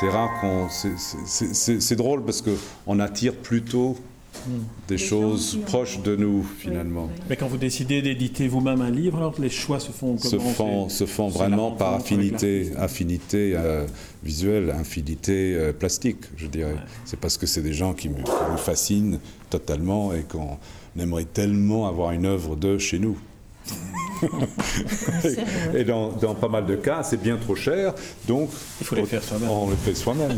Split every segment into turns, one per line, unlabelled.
C'est rare qu'on. C'est drôle parce qu'on attire plutôt des choses proches de nous finalement.
Mais quand vous décidez d'éditer vous-même un livre, alors les choix se font
se font, se font vraiment par affinité, affinité euh, visuelle, affinité euh, plastique, je dirais. C'est parce que c'est des gens qui me, fascinent totalement et qu'on aimerait tellement avoir une œuvre d'eux chez nous. et dans, dans, pas mal de cas, c'est bien trop cher, donc
il faut les faire soi-même.
On le fait soi-même.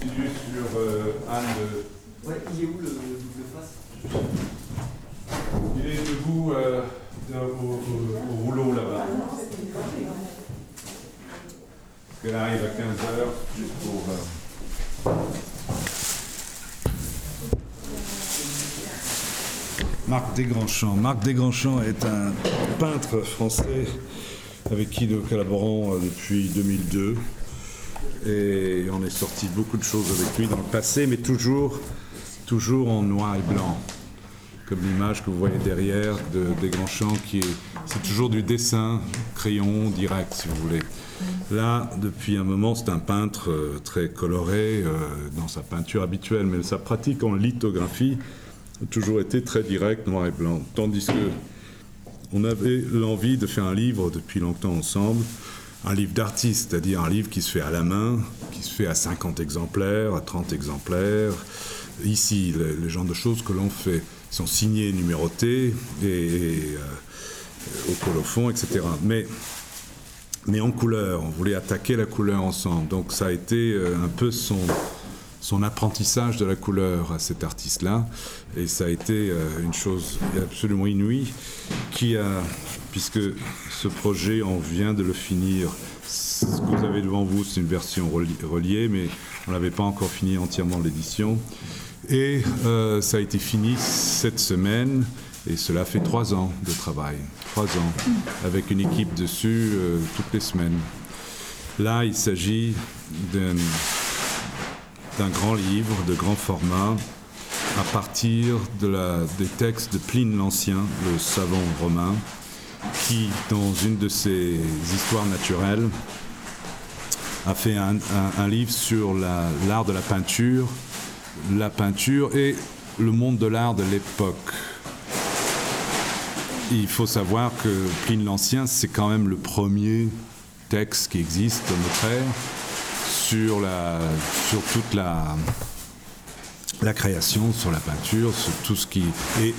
sur euh, Anne de
Ouais, il est où le double face?
Il est debout euh, au, au, rouleau là-bas. Elle arrive à 15h juste pour. Euh... Marc Desgrandchamps. Marc Desgrandchamps est un peintre français avec qui nous collaborons euh, depuis 2002. Et on est sorti beaucoup de choses avec lui dans le passé, mais toujours toujours en noir et blanc, comme l'image que vous voyez derrière de, des grands champs, qui est, c'est toujours du dessin, crayon direct, si vous voulez. Là, depuis un moment, c'est un peintre euh, très coloré euh, dans sa peinture habituelle, mais sa pratique en lithographie toujours été très directe, noir et blanc. Tandis que on avait l'envie de faire un livre depuis longtemps ensemble, un livre d'artiste, c'est-à-dire un livre qui se fait à la main, qui se fait à 50 exemplaires, à 30 exemplaires, ici, les, genres de choses que l'on fait sont signés, numérotés, et, euh, au colophon, etc. Mais, mais en couleur, on voulait attaquer la couleur ensemble. Donc ça a été euh, un peu son, son apprentissage de la couleur à cet artiste-là. Et ça a été euh, une chose absolument inouïe qui a, puisque ce projet, on vient de le finir. Ce que vous avez devant vous, c'est une version reliée, mais on n'avait pas encore fini entièrement l'édition. Et euh, ça a été fini cette semaine, et cela fait trois ans de travail, trois ans, avec une équipe dessus euh, toutes les semaines. Là, il s'agit d'un grand livre de grand format à partir de la, des textes de Pline l'Ancien, le savant romain, qui, dans une de ses histoires naturelles, a fait un, livre sur l'art de la peinture la peinture et le monde de l'art de l'époque. Il faut savoir que Pline l'Ancien, c'est quand même le premier texte qui existe notre ère sur, la, sur toute la, la création, sur la peinture, sur tout ce qui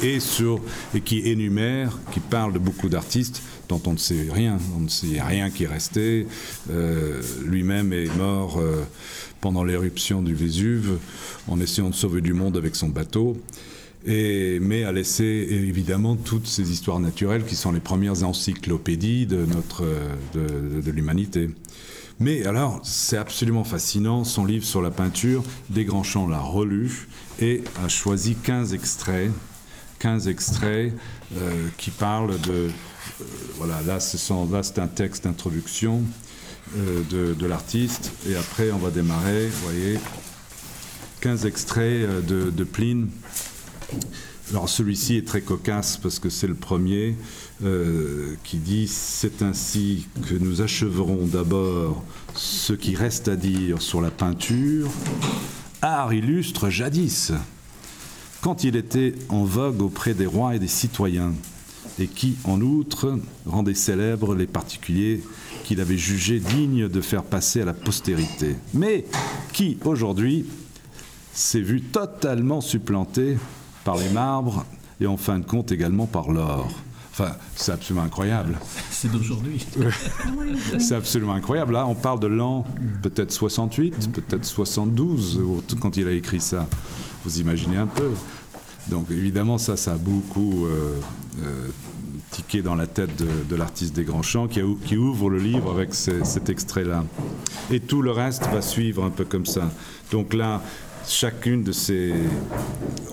et, sur et qui énumère, qui parle de beaucoup d'artistes dont on ne sait rien, on ne sait rien qui est resté. Euh, lui-même est mort euh, pendant l'éruption du Vésuve en essayant de sauver du monde avec son bateau. Et, mais a laissé évidemment toutes ces histoires naturelles qui sont les premières encyclopédies de notre de, de l'humanité. Mais alors, c'est absolument fascinant, son livre sur la peinture, Desgrandchamps l'a relu et a choisi 15 extraits, 15 extraits euh, qui parlent de... Euh, voilà, là, c'est un texte d'introduction euh, de, de l'artiste, et après, on va démarrer, vous voyez, 15 extraits de, de Pline. Alors celui-ci est très cocasse parce que c'est le premier euh, qui dit C'est ainsi que nous acheverons d'abord ce qui reste à dire sur la peinture, art illustre jadis, quand il était en vogue auprès des rois et des citoyens, et qui, en outre, rendait célèbres les particuliers qu'il avait jugés dignes de faire passer à la postérité, mais qui, aujourd'hui, s'est vu totalement supplanté par les marbres et en fin de compte également par l'or. Enfin, c'est absolument incroyable.
C'est d'aujourd'hui.
c'est absolument incroyable. Là, on parle de l'an peut-être 68, peut-être 72, quand il a écrit ça. Vous imaginez un peu. Donc évidemment, ça, ça a beaucoup euh, euh, tiqué dans la tête de, de l'artiste des Grands Champs, qui, a, qui, ouvre le livre avec ce, cet extrait-là. Et tout le reste va suivre un peu comme ça. Donc là, chacune de ces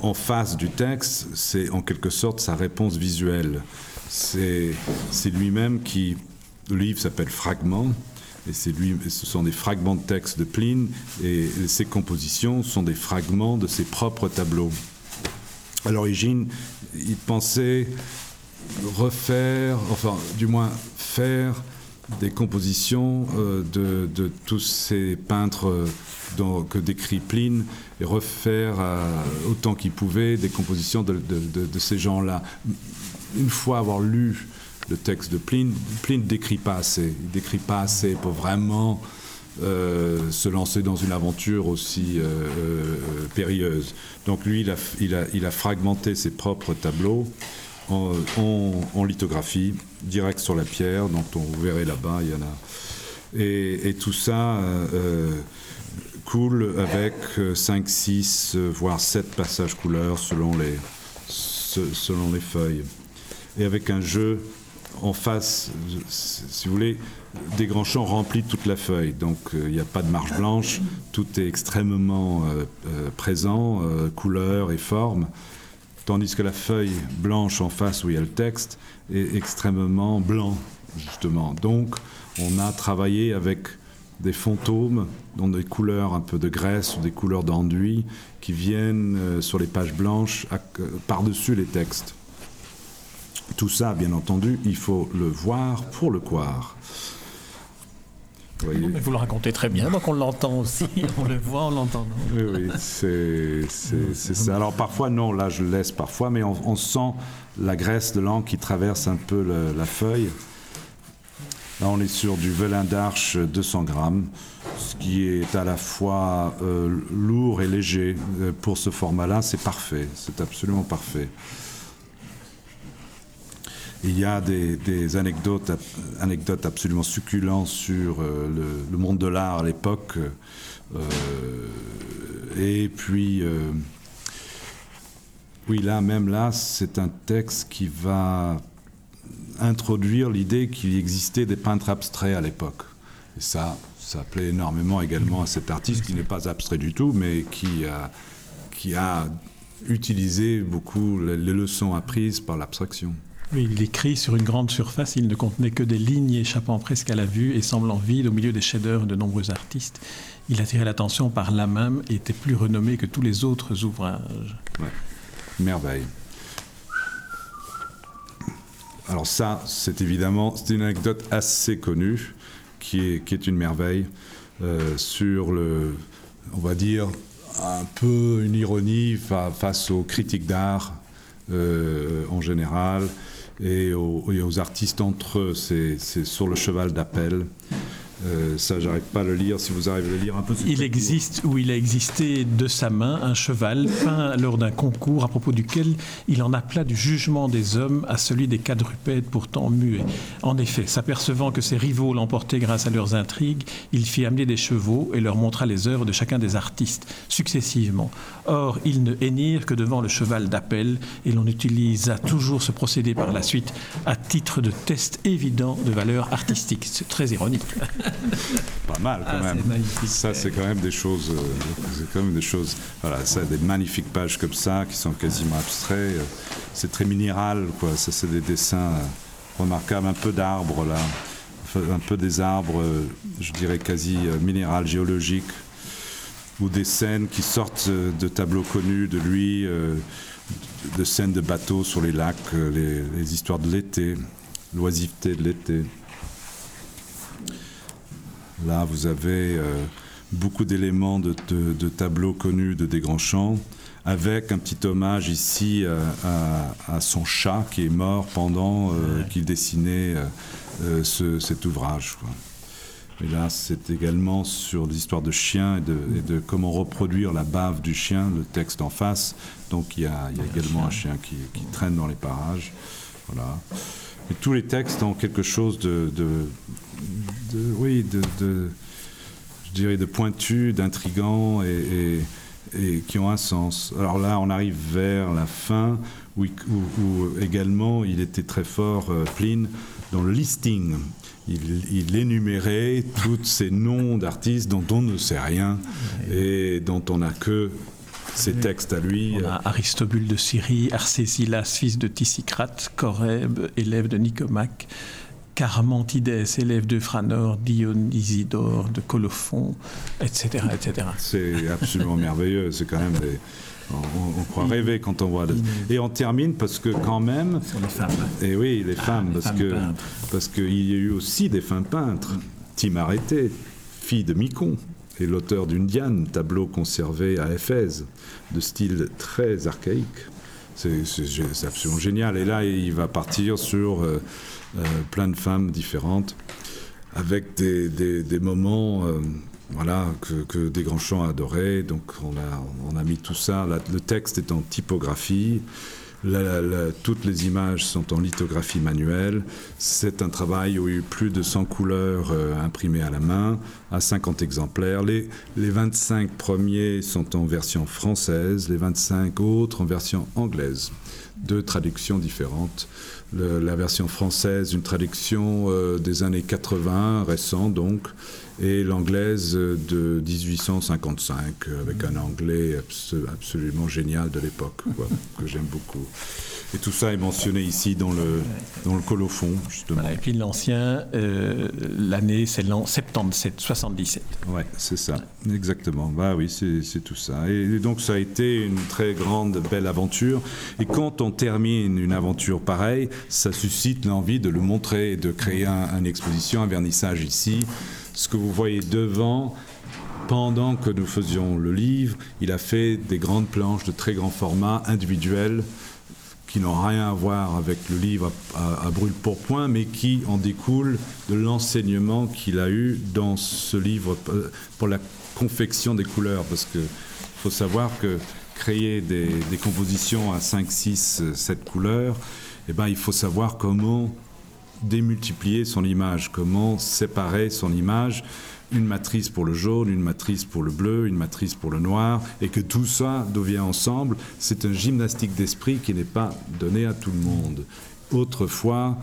en face du texte, c'est en quelque sorte sa réponse visuelle. C'est lui-même qui le livre s'appelle Fragments et lui ce sont des fragments de texte de Pline et ses compositions sont des fragments de ses propres tableaux. À l'origine, il pensait refaire, enfin du moins faire des compositions euh, de, tous ces peintres euh, que décrit Pline et refaire autant qu'il pouvait des compositions de, ces gens-là. Une fois avoir lu le texte de Pline, Pline ne décrit pas assez. Il décrit pas assez pour vraiment euh, se lancer dans une aventure aussi euh, euh, périlleuse. Donc lui, il a, fragmenté ses propres tableaux en, en, lithographie, direct sur la pierre, dont on vous verrez là-bas, il y en a. Et, tout ça euh, coule avec 5, 6, voire 7 passages couleurs selon les, feuilles. Et avec un jeu en face, si vous voulez, des grands champs remplis toute la feuille. Donc il euh, n'y a pas de marge blanche, tout est extrêmement euh, euh, présent, euh, couleur et forme. Tandis que la feuille blanche en face où il y a le texte est extrêmement blanc, justement. Donc on a travaillé avec des fantômes dont des couleurs un peu de graisse ou des couleurs d'enduit qui viennent euh, sur les pages blanches par-dessus les textes. Tout ça, bien entendu, il faut le voir pour le croire.
Vous, voyez non, mais vous le racontez très bien, donc on l'entend aussi, on le voit, on l'entend.
Oui, oui, c'est ça. Alors parfois, non, là je le laisse parfois, mais on, on sent la graisse de l'encre qui traverse un peu le, la feuille. Là, on est sur du velin d'arche 200 grammes, ce qui est à la fois euh, lourd et léger. Pour ce format-là, c'est parfait, c'est absolument parfait. Il y a des, anecdotes, anecdotes, absolument succulentes sur euh, le, monde de l'art à l'époque. Euh, et puis, euh, oui, là, même là, c'est un texte qui va introduire l'idée qu'il existait des peintres abstraits à l'époque. Et ça, ça plaît énormément également à cet artiste qui n'est pas abstrait du tout, mais qui a, utilisé beaucoup les leçons apprises par l'abstraction.
Il écrit sur une grande surface, il ne contenait que des lignes échappant presque à la vue et semblant vides au milieu des chefs-d'œuvre de nombreux artistes. Il attirait l'attention par là même et était plus renommé que tous les autres ouvrages.
Merveille. Alors ça, c'est évidemment, une anecdote assez connue, qui est, une merveille, euh, sur le, on va dire, un peu une ironie fa face aux critiques d'art euh, en général, et aux, artistes entre eux. C'est sur le cheval d'appel. Euh, ça, j'arrive pas à le lire. Si vous arrivez à le lire un peu.
Il existe ou il a existé de sa main un cheval peint lors d'un concours à propos duquel il en appela du jugement des hommes à celui des quadrupèdes pourtant muets. En effet, s'apercevant que ses rivaux l'emportaient grâce à leurs intrigues, il fit amener des chevaux et leur montra les œuvres de chacun des artistes successivement. Or, ils ne hennirent que devant le cheval d'appel et l'on utilisa toujours ce procédé par la suite à titre de test évident de valeur artistique. C'est très ironique.
Pas mal quand ah, même. Ça c'est quand même des choses, euh, c'est quand même des choses. Voilà, ça des magnifiques pages comme ça qui sont quasiment abstraits. C'est très minéral quoi. Ça c'est des dessins remarquables, un peu d'arbres là, un peu des arbres, je dirais quasi minéral géologique ou des scènes qui sortent de tableaux connus de lui. Euh, de scènes de bateaux sur les lacs, euh, les, les histoires de l'été, l'oisiveté de l'été. Là, vous avez euh, beaucoup d'éléments de, de, de tableaux connus de Desgrands-Champs, avec un petit hommage ici euh, à, à son chat qui est mort pendant euh, qu'il dessinait euh, ce, cet ouvrage. Quoi. Et là, c'est également sur l'histoire de chiens et de, et de comment reproduire la bave du chien, le texte en face. Donc il y a, il y a également un chien qui, qui traîne dans les parages. Voilà. Et tous les textes ont quelque chose de, de, de oui, de, de, je dirais de pointu, d'intrigant et, et, et qui ont un sens. Alors là, on arrive vers la fin où, où, où également il était très fort, euh, Pline, dans le listing. Il, il énumérait tous ces noms d'artistes dont on ne sait rien et dont on n'a que ses textes à lui.
On a Aristobule de Syrie, Arcésilas, fils de Tissicrate, Corèbe, élève de Nicomaque, Carmantides, élève de Franor, Dionysidore, de Colophon, etc. etc.
C'est absolument merveilleux. C'est quand même des, On, croit rêver quand on voit. Et on termine parce que quand même.
Sur les femmes.
Et oui, les ah, femmes, parce que parce qu'il y a eu aussi des femmes peintres. Tim Arrêté, fille de Micon, est l'auteur d'une Diane, tableau conservé à Éphèse, de style très archaïque. C'est absolument génial. Et là, il va partir sur euh, euh, plein de femmes différentes, avec des, des, moments euh, voilà, que, que Desgrands-Champs adorait. Donc on a, on a mis tout ça. le texte est en typographie toutes les images sont en lithographie manuelle. C'est un travail où il y a eu plus de 100 couleurs euh, imprimées à la main, à 50 exemplaires. Les, les 25 premiers sont en version française, les 25 autres en version anglaise. Deux traductions différentes. la version française, une traduction euh, des années 80, récent donc, et l'anglaise de 1855, avec un anglais absolument génial de l'époque, que j'aime beaucoup. Et tout ça est mentionné ici dans le, dans le colophon, justement.
et puis l'ancien, euh, l'année, c'est l'an 77, 77.
Ouais, c'est ça, exactement. Bah oui, c'est tout ça. Et, donc ça a été une très grande, belle aventure. Et quand on termine une aventure pareille, ça suscite l'envie de le montrer, de créer une exposition, un vernissage ici ce que vous voyez devant, pendant que nous faisions le livre, il a fait des grandes planches de très grand format, individuelles, qui n'ont rien à voir avec le livre à, brûle pour point, mais qui en découlent de l'enseignement qu'il a eu dans ce livre euh, pour la confection des couleurs. Parce qu'il faut savoir que créer des, compositions à 5, 6, 7 couleurs, eh ben, il faut savoir comment démultiplier son image, comment séparer son image, une matrice pour le jaune, une matrice pour le bleu, une matrice pour le noir, et que tout ça devient ensemble, c'est un gymnastique d'esprit qui n'est pas donné à tout le monde. Autrefois,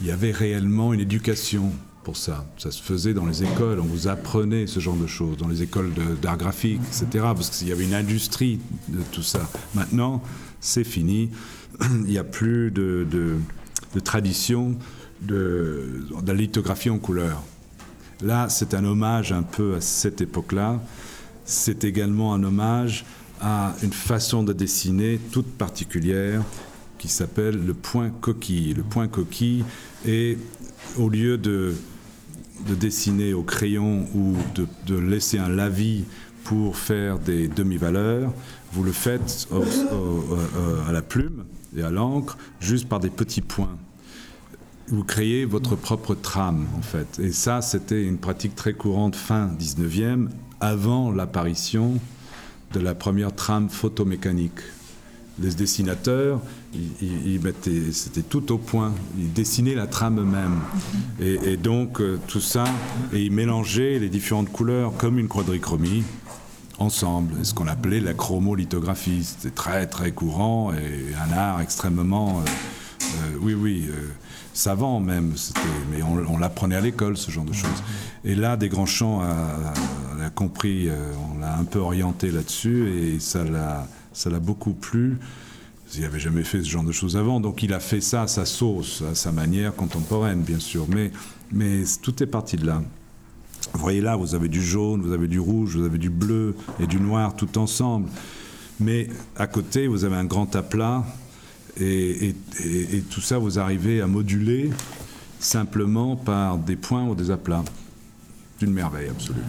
il y avait réellement une éducation pour ça. Ça se faisait dans les écoles, on vous apprenait ce genre de choses, dans les écoles d'art graphique, etc., parce qu'il y avait une industrie de tout ça. Maintenant, c'est fini, il n'y a plus de, de tradition de, la lithographie en couleur. Là, c'est un hommage un peu à cette époque-là. C'est également un hommage à une façon de dessiner toute particulière qui s'appelle le point coquille. Le point coquille est, au lieu de, de dessiner au crayon ou de, de laisser un lavis pour faire des demi-valeurs, vous le faites à la plume et à l'encre juste par des petits points vous créez votre propre trame, en fait. Et ça, c'était une pratique très courante fin 19e, avant l'apparition de la première trame photomécanique. Les dessinateurs, c'était tout au point. Ils dessinaient la trame eux-mêmes. Et, donc, euh, tout ça, et ils mélangeaient les différentes couleurs comme une quadrichromie ensemble, ce qu'on appelait la chromolithographie. C'était très, très courant et un art extrêmement. Euh, euh, oui, oui savant même, mais on, l'apprenait à l'école, ce genre de choses. Et là, des grands champs a, compris, euh, on l'a un peu orienté là-dessus et ça l'a, ça l'a beaucoup plu. Il n'avait jamais fait ce genre de choses avant, donc il a fait ça à sa sauce, à sa manière contemporaine, bien sûr. Mais, mais tout est parti de là. Vous voyez là, vous avez du jaune, vous avez du rouge, vous avez du bleu et du noir tout ensemble. Mais à côté, vous avez un grand aplat et, tout ça, vous arrivez à moduler simplement par des points ou des aplats. D'une merveille absolue.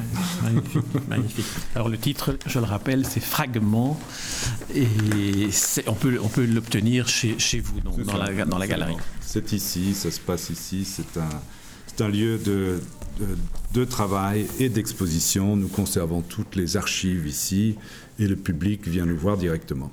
Magnifique, Alors le titre, je le rappelle, c'est Fragment et on peut, on peut l'obtenir chez, chez, vous, dans, la, dans la galerie.
C'est ici, ça se passe ici, c'est un, un lieu de, de, de travail et d'exposition. Nous conservons toutes les archives ici et le public vient nous voir directement.